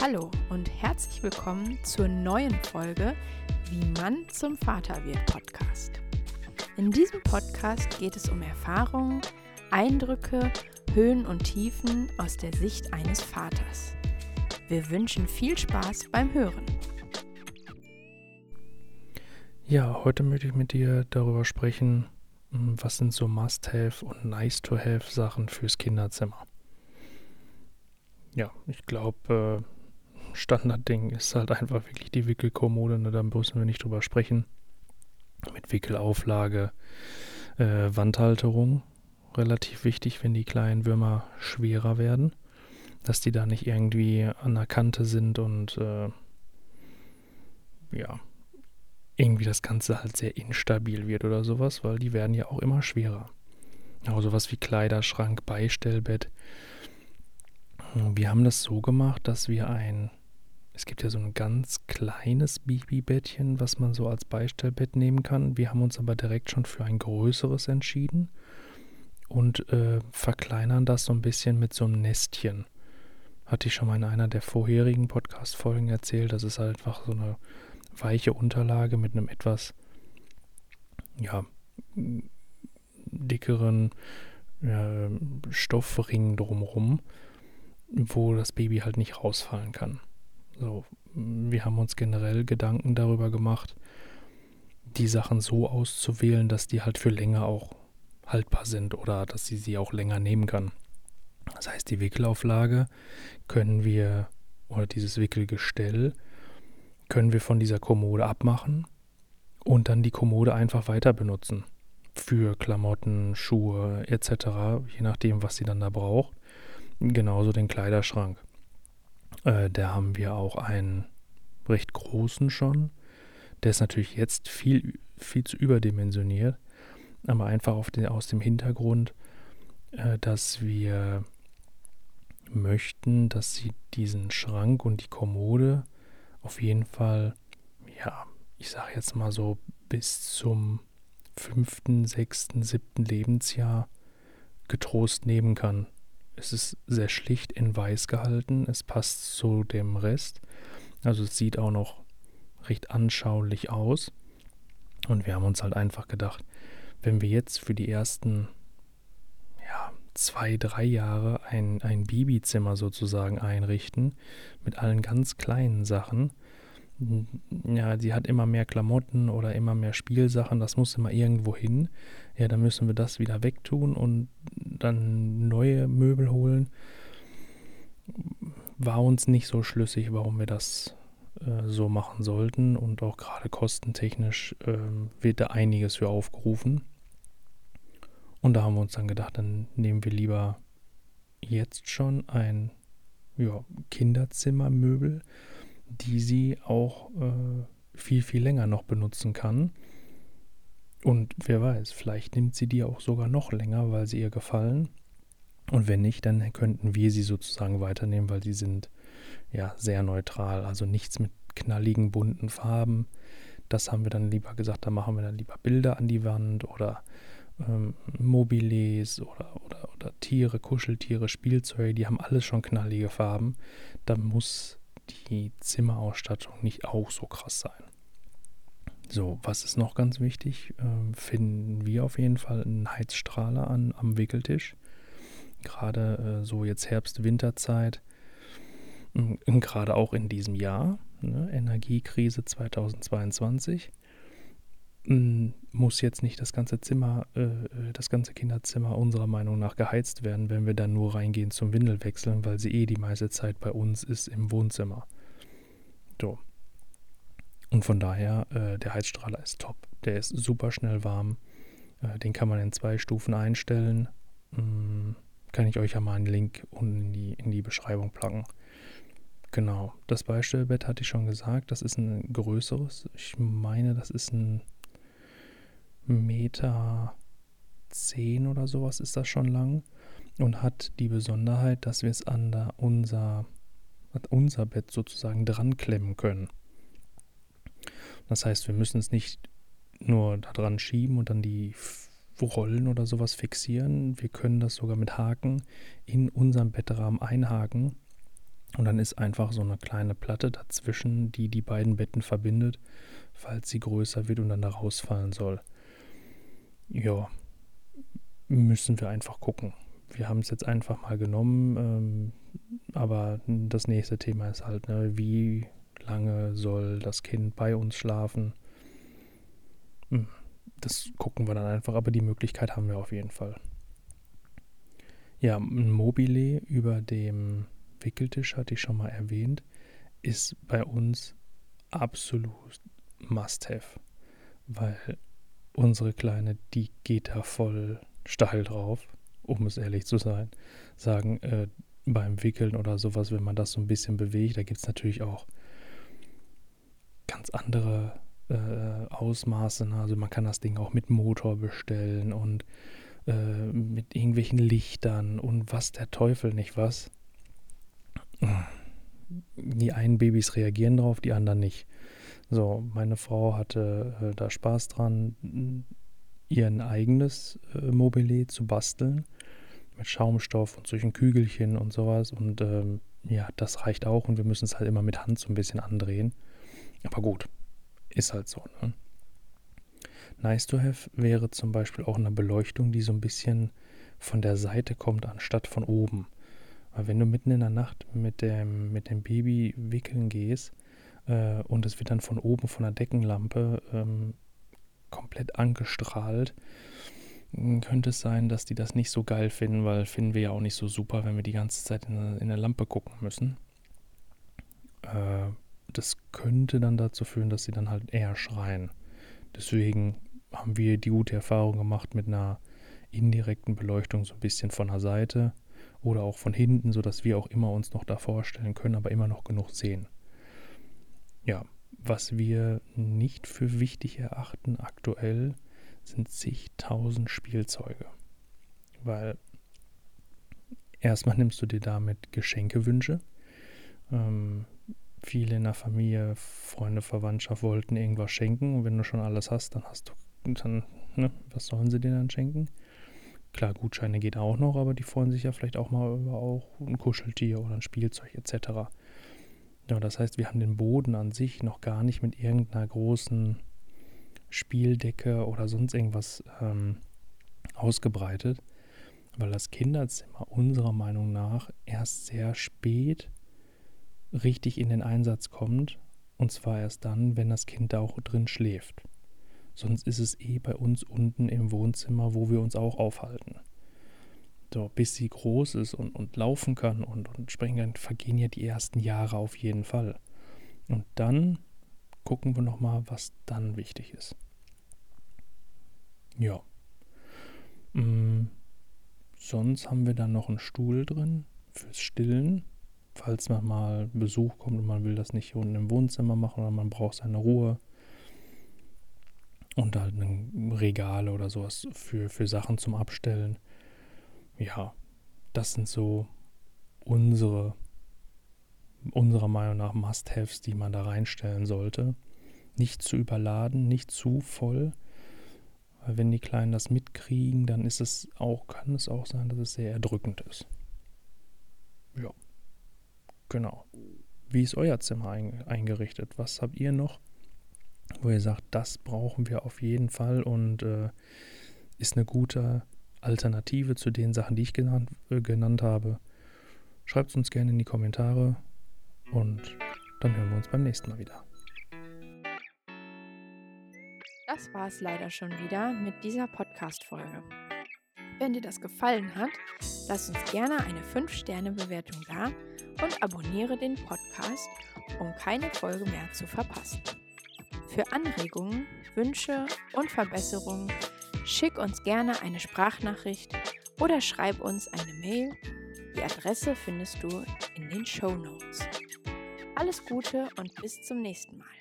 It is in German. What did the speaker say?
Hallo und herzlich willkommen zur neuen Folge Wie Mann zum Vater wird Podcast. In diesem Podcast geht es um Erfahrungen, Eindrücke, Höhen und Tiefen aus der Sicht eines Vaters. Wir wünschen viel Spaß beim Hören. Ja, heute möchte ich mit dir darüber sprechen, hm, was sind so Must-Have und Nice-to-Have Sachen fürs Kinderzimmer. Ja, ich glaube, äh, Standardding ist halt einfach wirklich die Wickelkommode. Ne? Da müssen wir nicht drüber sprechen. Mit Wickelauflage, äh, Wandhalterung. Relativ wichtig, wenn die kleinen Würmer schwerer werden. Dass die da nicht irgendwie an der Kante sind und äh, ja, irgendwie das Ganze halt sehr instabil wird oder sowas, weil die werden ja auch immer schwerer. Auch sowas wie Kleiderschrank, Beistellbett. Wir haben das so gemacht, dass wir ein es gibt ja so ein ganz kleines Babybettchen, was man so als Beistellbett nehmen kann. Wir haben uns aber direkt schon für ein größeres entschieden und äh, verkleinern das so ein bisschen mit so einem Nestchen. Hatte ich schon mal in einer der vorherigen Podcast-Folgen erzählt. Das ist halt einfach so eine weiche Unterlage mit einem etwas, ja, dickeren äh, Stoffring drumrum, wo das Baby halt nicht rausfallen kann. So, wir haben uns generell Gedanken darüber gemacht, die Sachen so auszuwählen, dass die halt für länger auch haltbar sind oder dass sie sie auch länger nehmen kann. Das heißt, die Wickelauflage können wir oder dieses Wickelgestell können wir von dieser Kommode abmachen und dann die Kommode einfach weiter benutzen für Klamotten, Schuhe etc., je nachdem, was sie dann da braucht. Genauso den Kleiderschrank. Äh, da haben wir auch einen recht großen schon. Der ist natürlich jetzt viel, viel zu überdimensioniert, aber einfach den, aus dem Hintergrund, äh, dass wir möchten, dass sie diesen Schrank und die Kommode auf jeden Fall, ja, ich sage jetzt mal so bis zum fünften, sechsten, siebten Lebensjahr getrost nehmen kann. Es ist sehr schlicht in weiß gehalten. Es passt zu dem Rest. Also es sieht auch noch recht anschaulich aus. Und wir haben uns halt einfach gedacht, wenn wir jetzt für die ersten ja, zwei, drei Jahre ein, ein Babyzimmer sozusagen einrichten, mit allen ganz kleinen Sachen, ja, sie hat immer mehr Klamotten oder immer mehr Spielsachen, das muss immer irgendwo hin. Ja, dann müssen wir das wieder wegtun und dann neue Möbel holen. War uns nicht so schlüssig, warum wir das äh, so machen sollten und auch gerade kostentechnisch äh, wird da einiges für aufgerufen. Und da haben wir uns dann gedacht, dann nehmen wir lieber jetzt schon ein ja, Kinderzimmermöbel die sie auch äh, viel, viel länger noch benutzen kann. Und wer weiß, vielleicht nimmt sie die auch sogar noch länger, weil sie ihr gefallen. Und wenn nicht, dann könnten wir sie sozusagen weiternehmen, weil sie sind ja sehr neutral. Also nichts mit knalligen, bunten Farben. Das haben wir dann lieber gesagt, da machen wir dann lieber Bilder an die Wand oder ähm, Mobiles oder, oder, oder Tiere, Kuscheltiere, Spielzeuge, die haben alles schon knallige Farben. Da muss die Zimmerausstattung nicht auch so krass sein. So, was ist noch ganz wichtig? Ähm, finden wir auf jeden Fall einen Heizstrahler an, am Wickeltisch. Gerade äh, so jetzt Herbst-Winterzeit. Gerade auch in diesem Jahr. Ne? Energiekrise 2022 muss jetzt nicht das ganze Zimmer, äh, äh, das ganze Kinderzimmer unserer Meinung nach geheizt werden, wenn wir dann nur reingehen zum Windelwechseln, weil sie eh die meiste Zeit bei uns ist im Wohnzimmer. So. Und von daher, äh, der Heizstrahler ist top. Der ist super schnell warm. Äh, den kann man in zwei Stufen einstellen. Hm, kann ich euch ja mal einen Link unten in die, in die Beschreibung packen. Genau, das Beistellbett hatte ich schon gesagt. Das ist ein größeres. Ich meine, das ist ein Meter 10 oder sowas ist das schon lang und hat die Besonderheit, dass wir es an der, unser, unser Bett sozusagen dran klemmen können. Das heißt, wir müssen es nicht nur da dran schieben und dann die Rollen oder sowas fixieren. Wir können das sogar mit Haken in unserem Bettrahmen einhaken Und dann ist einfach so eine kleine Platte dazwischen, die die beiden Betten verbindet, falls sie größer wird und dann da rausfallen soll. Ja, müssen wir einfach gucken. Wir haben es jetzt einfach mal genommen, ähm, aber das nächste Thema ist halt, ne, wie lange soll das Kind bei uns schlafen? Hm, das gucken wir dann einfach, aber die Möglichkeit haben wir auf jeden Fall. Ja, ein Mobile über dem Wickeltisch, hatte ich schon mal erwähnt, ist bei uns absolut Must-Have, weil unsere Kleine, die geht da voll steil drauf, um es ehrlich zu sein. Sagen, äh, beim Wickeln oder sowas, wenn man das so ein bisschen bewegt, da gibt es natürlich auch ganz andere äh, Ausmaße. Ne? Also man kann das Ding auch mit Motor bestellen und äh, mit irgendwelchen Lichtern und was der Teufel nicht was. Die einen Babys reagieren drauf, die anderen nicht. So, meine Frau hatte äh, da Spaß dran, ihr eigenes äh, Mobile zu basteln. Mit Schaumstoff und solchen Kügelchen und sowas. Und ähm, ja, das reicht auch. Und wir müssen es halt immer mit Hand so ein bisschen andrehen. Aber gut, ist halt so. Ne? Nice to have wäre zum Beispiel auch eine Beleuchtung, die so ein bisschen von der Seite kommt, anstatt von oben. Weil wenn du mitten in der Nacht mit dem, mit dem Baby wickeln gehst äh, und es wird dann von oben von der Deckenlampe ähm, komplett angestrahlt, hm, könnte es sein, dass die das nicht so geil finden, weil finden wir ja auch nicht so super, wenn wir die ganze Zeit in, in der Lampe gucken müssen. Äh, das könnte dann dazu führen, dass sie dann halt eher schreien. Deswegen haben wir die gute Erfahrung gemacht mit einer indirekten Beleuchtung so ein bisschen von der Seite oder auch von hinten, sodass wir auch immer uns noch da vorstellen können, aber immer noch genug sehen. Ja, was wir nicht für wichtig erachten aktuell, sind zigtausend Spielzeuge. Weil erstmal nimmst du dir damit Geschenkewünsche. Ähm, viele in der Familie, Freunde, Verwandtschaft wollten irgendwas schenken und wenn du schon alles hast, dann hast du, dann, ne, was sollen sie dir dann schenken? Klar, Gutscheine geht auch noch, aber die freuen sich ja vielleicht auch mal über auch ein Kuscheltier oder ein Spielzeug etc. Ja, das heißt, wir haben den Boden an sich noch gar nicht mit irgendeiner großen Spieldecke oder sonst irgendwas ähm, ausgebreitet, weil das Kinderzimmer unserer Meinung nach erst sehr spät richtig in den Einsatz kommt. Und zwar erst dann, wenn das Kind da auch drin schläft. Sonst ist es eh bei uns unten im Wohnzimmer, wo wir uns auch aufhalten. So, bis sie groß ist und, und laufen kann und, und springen kann, vergehen ja die ersten Jahre auf jeden Fall. Und dann gucken wir nochmal, was dann wichtig ist. Ja. Mm, sonst haben wir dann noch einen Stuhl drin fürs Stillen falls man mal Besuch kommt und man will das nicht unten im Wohnzimmer machen oder man braucht seine Ruhe. Und halt ein Regale oder sowas für, für Sachen zum Abstellen. Ja, das sind so unsere, unserer Meinung nach Must-Haves, die man da reinstellen sollte. Nicht zu überladen, nicht zu voll. Weil wenn die Kleinen das mitkriegen, dann ist es auch, kann es auch sein, dass es sehr erdrückend ist. Ja. Genau. Wie ist euer Zimmer eingerichtet? Was habt ihr noch, wo ihr sagt, das brauchen wir auf jeden Fall und äh, ist eine gute Alternative zu den Sachen, die ich genannt, äh, genannt habe? Schreibt es uns gerne in die Kommentare und dann hören wir uns beim nächsten Mal wieder. Das war es leider schon wieder mit dieser Podcast-Folge. Wenn dir das gefallen hat, lass uns gerne eine 5-Sterne-Bewertung da und abonniere den Podcast, um keine Folge mehr zu verpassen. Für Anregungen, Wünsche und Verbesserungen schick uns gerne eine Sprachnachricht oder schreib uns eine Mail. Die Adresse findest du in den Show Notes. Alles Gute und bis zum nächsten Mal.